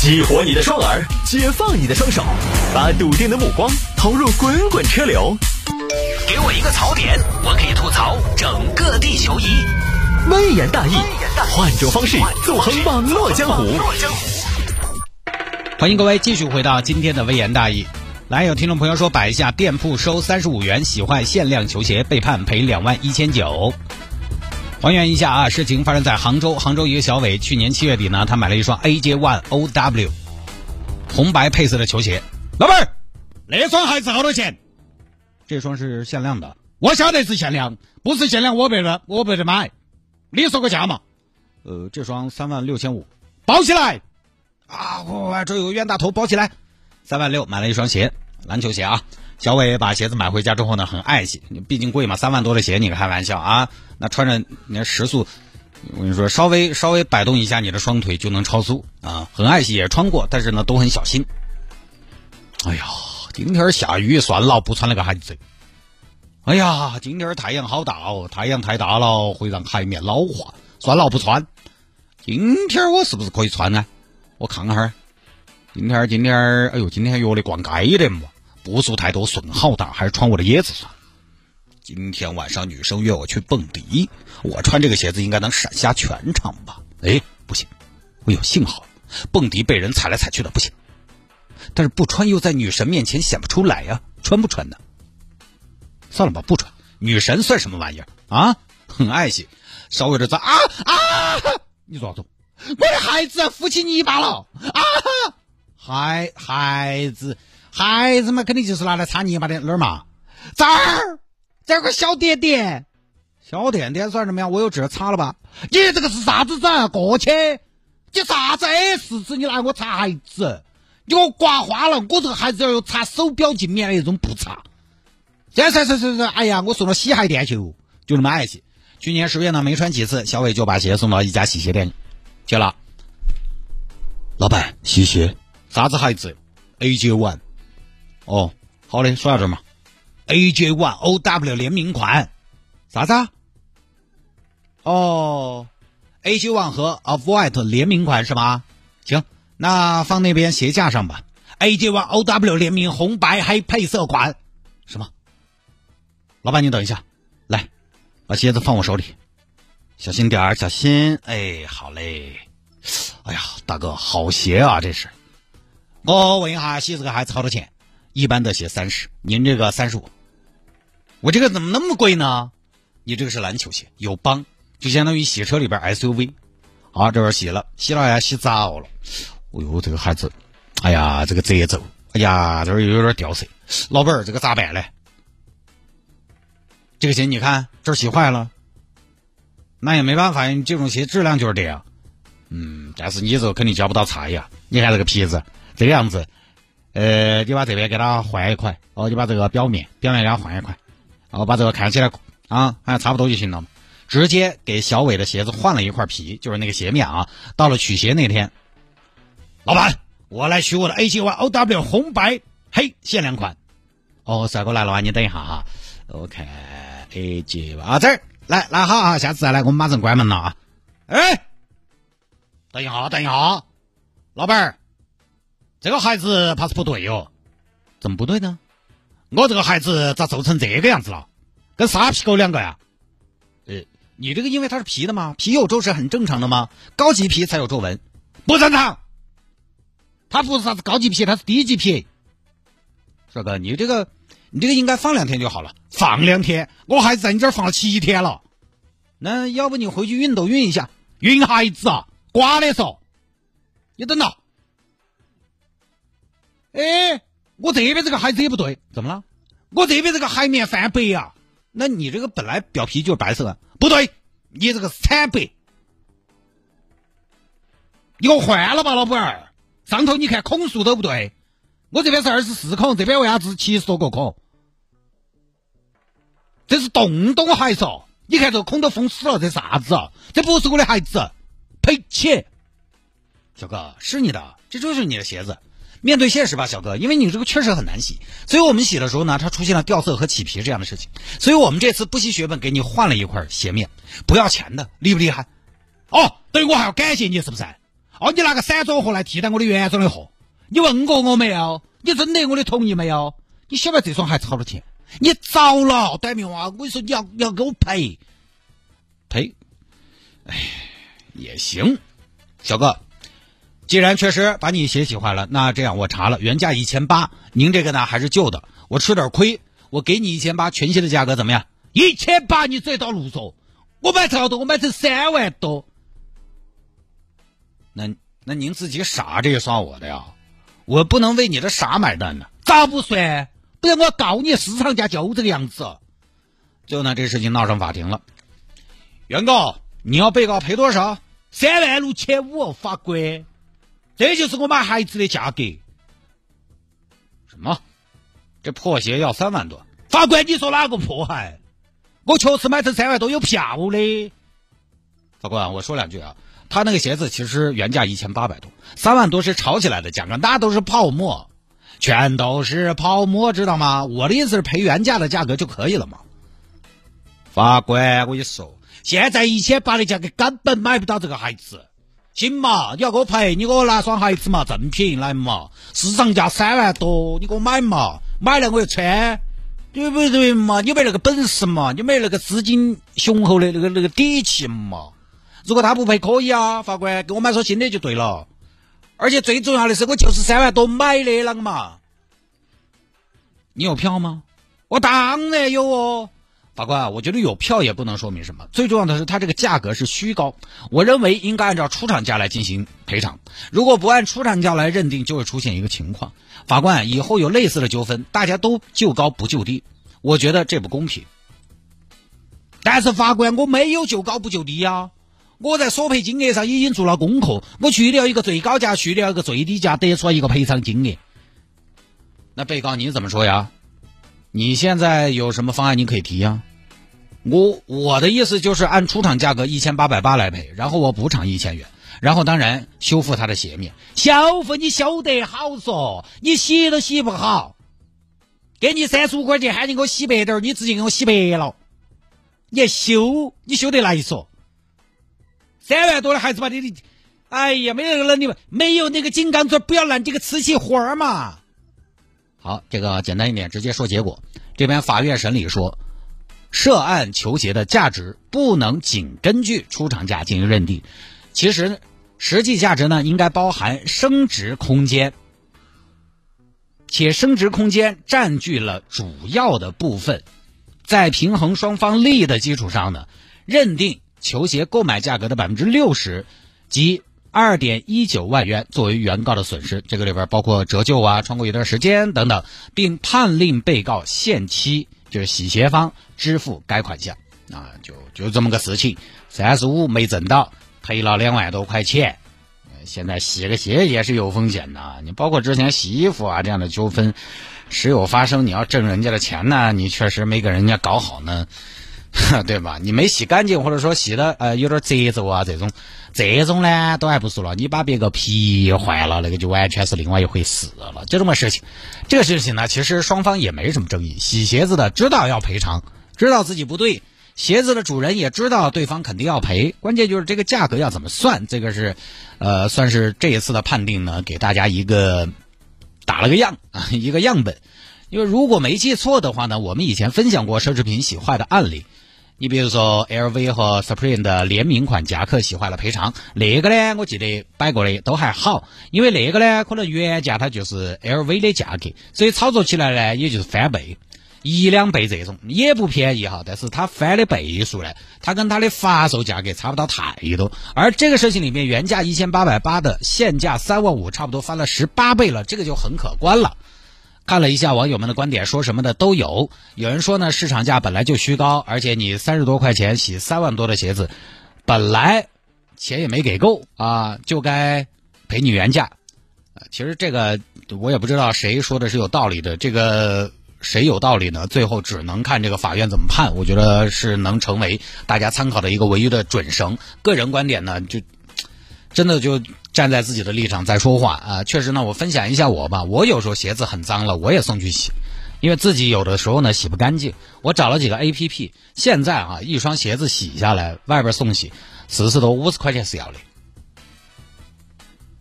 激活你的双耳，解放你的双手，把笃定的目光投入滚滚车流。给我一个槽点，我可以吐槽整个地球仪。微言大义，换种方式纵横网络江湖。欢迎各位继续回到今天的微言大义。来，有听众朋友说，摆一下店铺收三十五元洗坏限量球鞋，被判赔两万一千九。还原一下啊，事情发生在杭州。杭州一个小伟，去年七月底呢，他买了一双 AJ One OW 红白配色的球鞋。老板，那双鞋子好多钱？这双是限量的，我晓得是限量，不是限量我不得我不得买。你说个价嘛？呃，这双三万六千五，包起来。啊，我这有个冤大头，包起来，三万六买了一双鞋，篮球鞋啊。小伟把鞋子买回家之后呢，很爱惜，毕竟贵嘛，三万多的鞋，你开玩笑啊？那穿着那时速，我跟你说，稍微稍微摆动一下你的双腿就能超速啊，很爱惜，也穿过，但是呢都很小心。哎呀，今天下雨，算了，不穿那个鞋子。哎呀，今天太阳好大哦，太阳太大了会让海面老化，算了，不穿。今天我是不是可以穿呢？我看看，今天今天，哎呦，今天约的逛街的嘛。步数太多，损耗大，还是穿我的椰子算了。今天晚上女生约我去蹦迪，我穿这个鞋子应该能闪瞎全场吧？哎，不行，我有信号，蹦迪被人踩来踩去的不行。但是不穿又在女神面前显不出来呀，穿不穿呢？算了吧，不穿。女神算什么玩意儿啊？很爱惜，稍微的脏啊啊！你做啥子？我的孩子扶起泥巴了啊！孩孩子。孩子们肯定就是拿来擦泥巴的哪儿嘛？这儿，这儿个小点点，小点点算什么呀？我有纸擦了吧？你这个是啥子子？过去，你啥子 S 纸？你拿我擦孩子？你给我刮花了！我这个孩子要用擦手表镜面的那种布擦。这是是是是，哎呀，我送了洗鞋店去，就那么爱惜。去年十月呢，没穿几次，小伟就把鞋送到一家洗鞋店去了。老板，洗鞋，啥子鞋子？AJ One。哦，好的，说到这嘛，AJ One OW 联名款，啥子？哦，AJ One 和 Off White 联名款是吗？行，那放那边鞋架上吧。AJ One OW 联名红白黑配色款，什么？老板，你等一下，来，把鞋子放我手里，小心点儿，小心。哎，好嘞。哎呀，大哥，好鞋啊，这是。我问一下，洗这个鞋子好多钱？一般的鞋三十，您这个三十五，我这个怎么那么贵呢？你这个是篮球鞋，有帮，就相当于洗车里边 SUV。好，这边洗了，洗了呀，洗澡了。哦呦，这个孩子，哎呀，这个褶皱，哎呀，这儿又有点掉色。老板，这个咋办呢？这个鞋你看，这儿洗坏了，那也没办法，你这种鞋质量就是这样。嗯，但是你这肯定交不到差呀。你看这个皮子，这个样子。呃，你把这边给他换一块，哦，你把这个表面表面给他换一块，然哦，把这个看起来啊，好像差不多就行了嘛。直接给小伟的鞋子换了一块皮，就是那个鞋面啊。到了取鞋那天，老板，我来取我的 A G Y O W 红白黑限量款。哦，帅哥来了啊，你等一下哈。我看 A G Y 啊，这儿来来好啊，下次再来，我们马上关门了啊。哎，等一下，等一下，老板儿。这个孩子怕是不对哟，怎么不对呢？我这个孩子咋皱成这个样子了？跟沙皮狗两个呀？呃，你这个因为它是皮的吗？皮有皱是很正常的吗？高级皮才有皱纹，不正常。它不是啥子高级皮，它是低级皮。帅哥，你这个，你这个应该放两天就好了。放两天，我孩子在你这儿放了七天了。那要不你回去熨斗熨一下，熨孩子啊，刮的时候，你等到。哎，我这边这个鞋子也不对，怎么了？我这边这个海绵泛白呀，那你这个本来表皮就是白色的，不对，你这个惨白，你给我换了吧，老板儿。上头你看孔数都不对，我这边是二十四孔，这边为啥子七十多个孔？这是洞洞鞋嗦，你看这个孔都封死了，这啥子？这不是我的鞋子，赔钱。小哥，是你的，这就是你的鞋子。面对现实吧，小哥，因为你这个确实很难洗，所以我们洗的时候呢，它出现了掉色和起皮这样的事情，所以我们这次不惜血本给你换了一块鞋面，不要钱的，厉不厉害？哦，等于我还要感谢你是不是？哦，你拿个散装货来替代我的原装的货，你问过我没有？你征得我的同意没有？你晓得这双鞋子好多钱？你糟了，短命娃！我跟你说，你要你要给我赔赔。哎，也行，小哥，既然确实把你鞋洗坏了，那这样我查了，原价一千八，您这个呢还是旧的，我吃点亏，我给你一千八，全新的价格怎么样？一千八你这道路说，我买成多，我买成三万多。那那您自己傻，这也算我的呀？我不能为你的傻买单呢？咋不算？不然我告你，市场价就这个样子。最后呢，这事情闹上法庭了。原告，你要被告赔多少？三万六千五，法官。这就是我买鞋子的价格。什么？这破鞋要三万多？法官，你说哪个破鞋？我确实买成三万多，有票的。法官，我说两句啊。他那个鞋子其实原价一千八百多，三万多是炒起来的价格，那都是泡沫，全都是泡沫，知道吗？我的意思是赔原价的价格就可以了嘛。法官，我跟你说，现在一千八的价格根本买不到这个鞋子，行嘛？你要给我赔，你给我拿双鞋子嘛，正品来嘛，市场价三万多，你给我买嘛，买了我就穿，对不对嘛？你没那个本事嘛？你没那个资金雄厚的那个那个底气嘛？如果他不赔可以啊，法官给我买双新的就对了。而且最重要的是，我就是三万多买的，啷个嘛？你有票吗？我当然有哦。法官啊，我觉得有票也不能说明什么。最重要的是，它这个价格是虚高。我认为应该按照出厂价来进行赔偿。如果不按出厂价来认定，就会出现一个情况：法官以后有类似的纠纷，大家都就高不就低。我觉得这不公平。但是法官，我没有就高不就低呀。我在索赔金额上已经做了功课，我去掉一个最高价，去掉一个最低价，得出来一个赔偿金额。那被告你怎么说呀？你现在有什么方案你可以提呀？我我的意思就是按出厂价格一千八百八来赔，然后我补偿一千元，然后当然修复它的鞋面。修复你修得好说，你洗都洗不好，给你三十五块钱喊你给我洗白点儿，你直接给我洗白了。你修你修得来说。三万多的孩子吧，你的，哎呀，没有那个能力，没有那个金刚钻，不要揽这个瓷器活儿嘛。好，这个简单一点，直接说结果。这边法院审理说，涉案球鞋的价值不能仅根据出厂价进行认定，其实实际价值呢应该包含升值空间，且升值空间占据了主要的部分，在平衡双方利益的基础上呢，认定。球鞋购买价格的百分之六十，即二点一九万元作为原告的损失，这个里边包括折旧啊、穿过一段时间等等，并判令被告限期，就是洗鞋方支付该款项啊，就就这么个事情。三十五没挣到，赔了两万多块钱。现在洗个鞋也是有风险的，你包括之前洗衣服啊这样的纠纷时有发生，你要挣人家的钱呢，你确实没给人家搞好呢。对吧？你没洗干净，或者说洗的呃有点褶皱啊，这种这种呢都还不说了。你把别个皮坏了，那个就完全是另外一回事了。就这么事情，这个事情呢，其实双方也没什么争议。洗鞋子的知道要赔偿，知道自己不对；鞋子的主人也知道对方肯定要赔。关键就是这个价格要怎么算，这个是呃算是这一次的判定呢，给大家一个打了个样啊，一个样本。因为如果没记错的话呢，我们以前分享过奢侈品洗坏的案例。你比如说，LV 和 Supreme 的联名款夹克洗坏了赔偿，那个呢，我记得摆过的都还好，因为那个呢，可能原价它就是 LV 的价格，所以操作起来呢，也就是翻倍，一两倍这种也不便宜哈。但是它翻的倍数呢，它跟它的发售价格差不到太多。而这个事情里面，原价一千八百八的，现价三万五，差不多翻了十八倍了，这个就很可观了。看了一下网友们的观点，说什么的都有。有人说呢，市场价本来就虚高，而且你三十多块钱洗三万多的鞋子，本来钱也没给够啊，就该赔你原价。其实这个我也不知道谁说的是有道理的，这个谁有道理呢？最后只能看这个法院怎么判。我觉得是能成为大家参考的一个唯一的准绳。个人观点呢，就真的就。站在自己的立场在说话啊，确实呢，我分享一下我吧。我有时候鞋子很脏了，我也送去洗，因为自己有的时候呢洗不干净。我找了几个 A P P，现在啊，一双鞋子洗下来，外边送洗，四十多五十块钱是要的。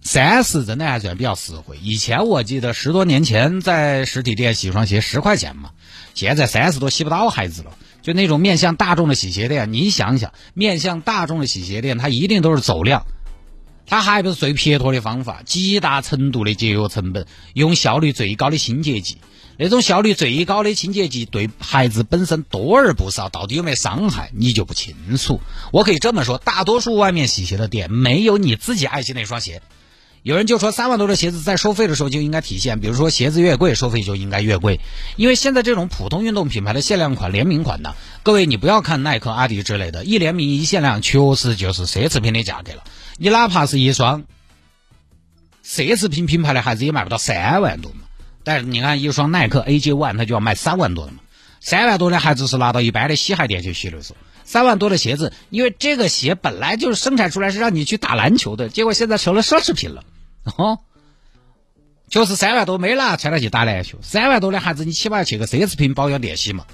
三十真的还算比较实惠。以前我记得十多年前在实体店洗一双鞋十块钱嘛，现在三十多洗不到孩子了。就那种面向大众的洗鞋店，你想想，面向大众的洗鞋店，它一定都是走量，它还不是最撇脱的方法，极大程度的节约成本，用效率最高的清洁剂。那种效率最高的清洁剂对孩子本身多而不少，到底有没有伤害，你就不清楚。我可以这么说，大多数外面洗鞋的店没有你自己爱惜那双鞋。有人就说三万多的鞋子在收费的时候就应该体现，比如说鞋子越贵，收费就应该越贵。因为现在这种普通运动品牌的限量款、联名款呢，各位你不要看耐克、阿迪之类的，一联名一限量，确实就是奢侈品的价格了。你哪怕是一双奢侈品品牌的鞋子，也卖不到三万多嘛。但是你看一双耐克 AJ One，它就要卖三万多的嘛。三万多的鞋子是拿到一般的洗鞋店去洗的时候，三万多的鞋子，因为这个鞋本来就是生产出来是让你去打篮球的，结果现在成了奢侈品了。哦，就是三万多没拿穿了去打篮球，三万多的鞋子你起码要去个奢侈品保养店洗嘛。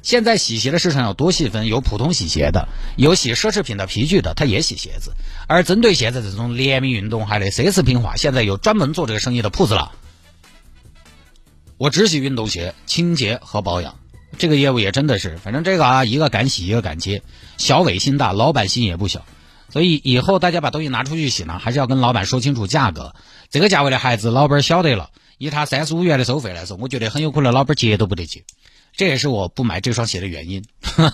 现在洗鞋的市场有多细分，有普通洗鞋的，有洗奢侈品的皮具的，他也洗鞋子。而针对现在这种联名运动还得奢侈品化，现在有专门做这个生意的铺子了。我只洗运动鞋，清洁和保养，这个业务也真的是，反正这个啊，一个敢洗，一个敢接，小伟心大，老板心也不小，所以以后大家把东西拿出去洗呢，还是要跟老板说清楚价格，这个价位的孩子，老板晓得了，以他三十五元的收费来说，我觉得很有可能老板接都不得接，这也是我不买这双鞋的原因，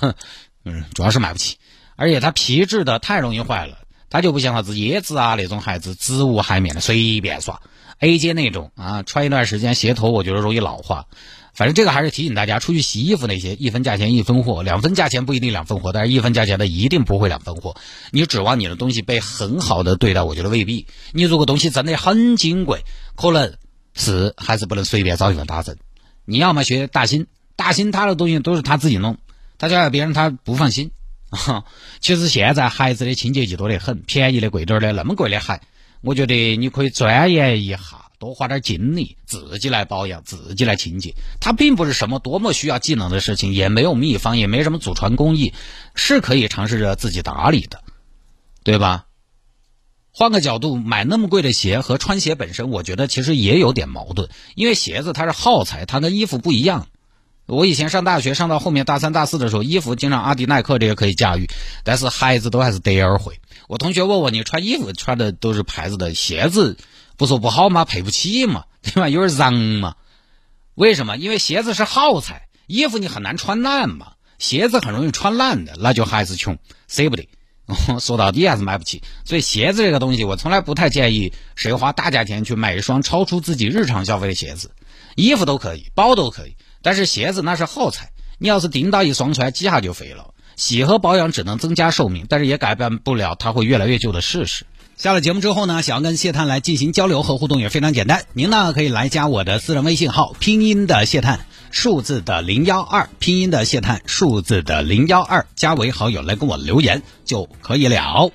嗯，主要是买不起，而且它皮质的太容易坏了，它就不像啥子椰子啊那种鞋子，植物海绵的随便刷。AJ 那种啊，穿一段时间鞋头我觉得容易老化。反正这个还是提醒大家，出去洗衣服那些一分价钱一分货，两分价钱不一定两分货，但是一分价钱的一定不会两分货。你指望你的东西被很好的对待，我觉得未必。你如果东西真的很金贵，可能是还是不能随便找一份打针。你要么学大新，大新他的东西都是他自己弄，他交给别人他不放心。其实现在孩子的清洁剂多得很，便宜的贵点的那么贵的还。我觉得你可以钻研一下，多花点精力，自己来保养，自己来清洁。它并不是什么多么需要技能的事情，也没有秘方，也没什么祖传工艺，是可以尝试着自己打理的，对吧？换个角度，买那么贵的鞋和穿鞋本身，我觉得其实也有点矛盾，因为鞋子它是耗材，它跟衣服不一样。我以前上大学，上到后面大三、大四的时候，衣服经常阿迪、耐克这些可以驾驭，但是孩子都还是得而会。我同学问我，你穿衣服穿的都是牌子的鞋子，不说不好吗？赔不起嘛，对吧？有点脏嘛。为什么？因为鞋子是耗材，衣服你很难穿烂嘛，鞋子很容易穿烂的，那就还是穷，舍不得。说到底还是买不起。所以鞋子这个东西，我从来不太建议谁花大价钱去买一双超出自己日常消费的鞋子。衣服都可以，包都可以。但是鞋子那是耗材，你要是叮到一双出来，几下就废了。洗和保养只能增加寿命，但是也改变不了它会越来越旧的事实。下了节目之后呢，想要跟谢探来进行交流和互动也非常简单，您呢可以来加我的私人微信号，拼音的谢探，数字的零幺二，拼音的谢探，数字的零幺二，加为好友来跟我留言就可以了。